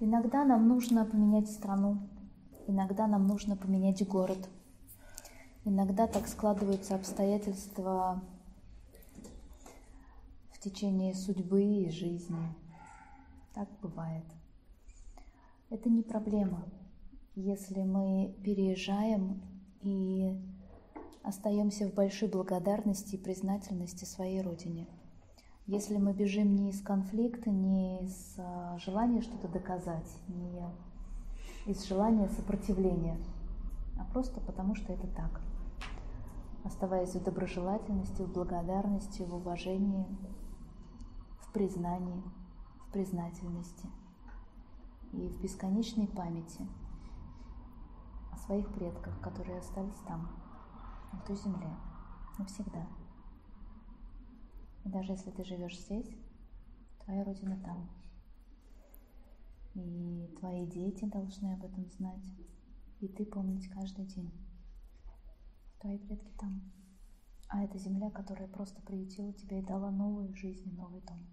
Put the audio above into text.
Иногда нам нужно поменять страну, иногда нам нужно поменять город. Иногда так складываются обстоятельства в течение судьбы и жизни. Так бывает. Это не проблема, если мы переезжаем и остаемся в большой благодарности и признательности своей родине. Если мы бежим не из конфликта, не из а, желания что-то доказать, не из желания сопротивления, а просто потому, что это так. Оставаясь в доброжелательности, в благодарности, в уважении, в признании, в признательности и в бесконечной памяти о своих предках, которые остались там, на той земле, навсегда. Даже если ты живешь здесь, твоя родина там. И твои дети должны об этом знать. И ты помнить каждый день. Твои предки там. А это земля, которая просто приютила тебя и дала новую жизнь и новый дом.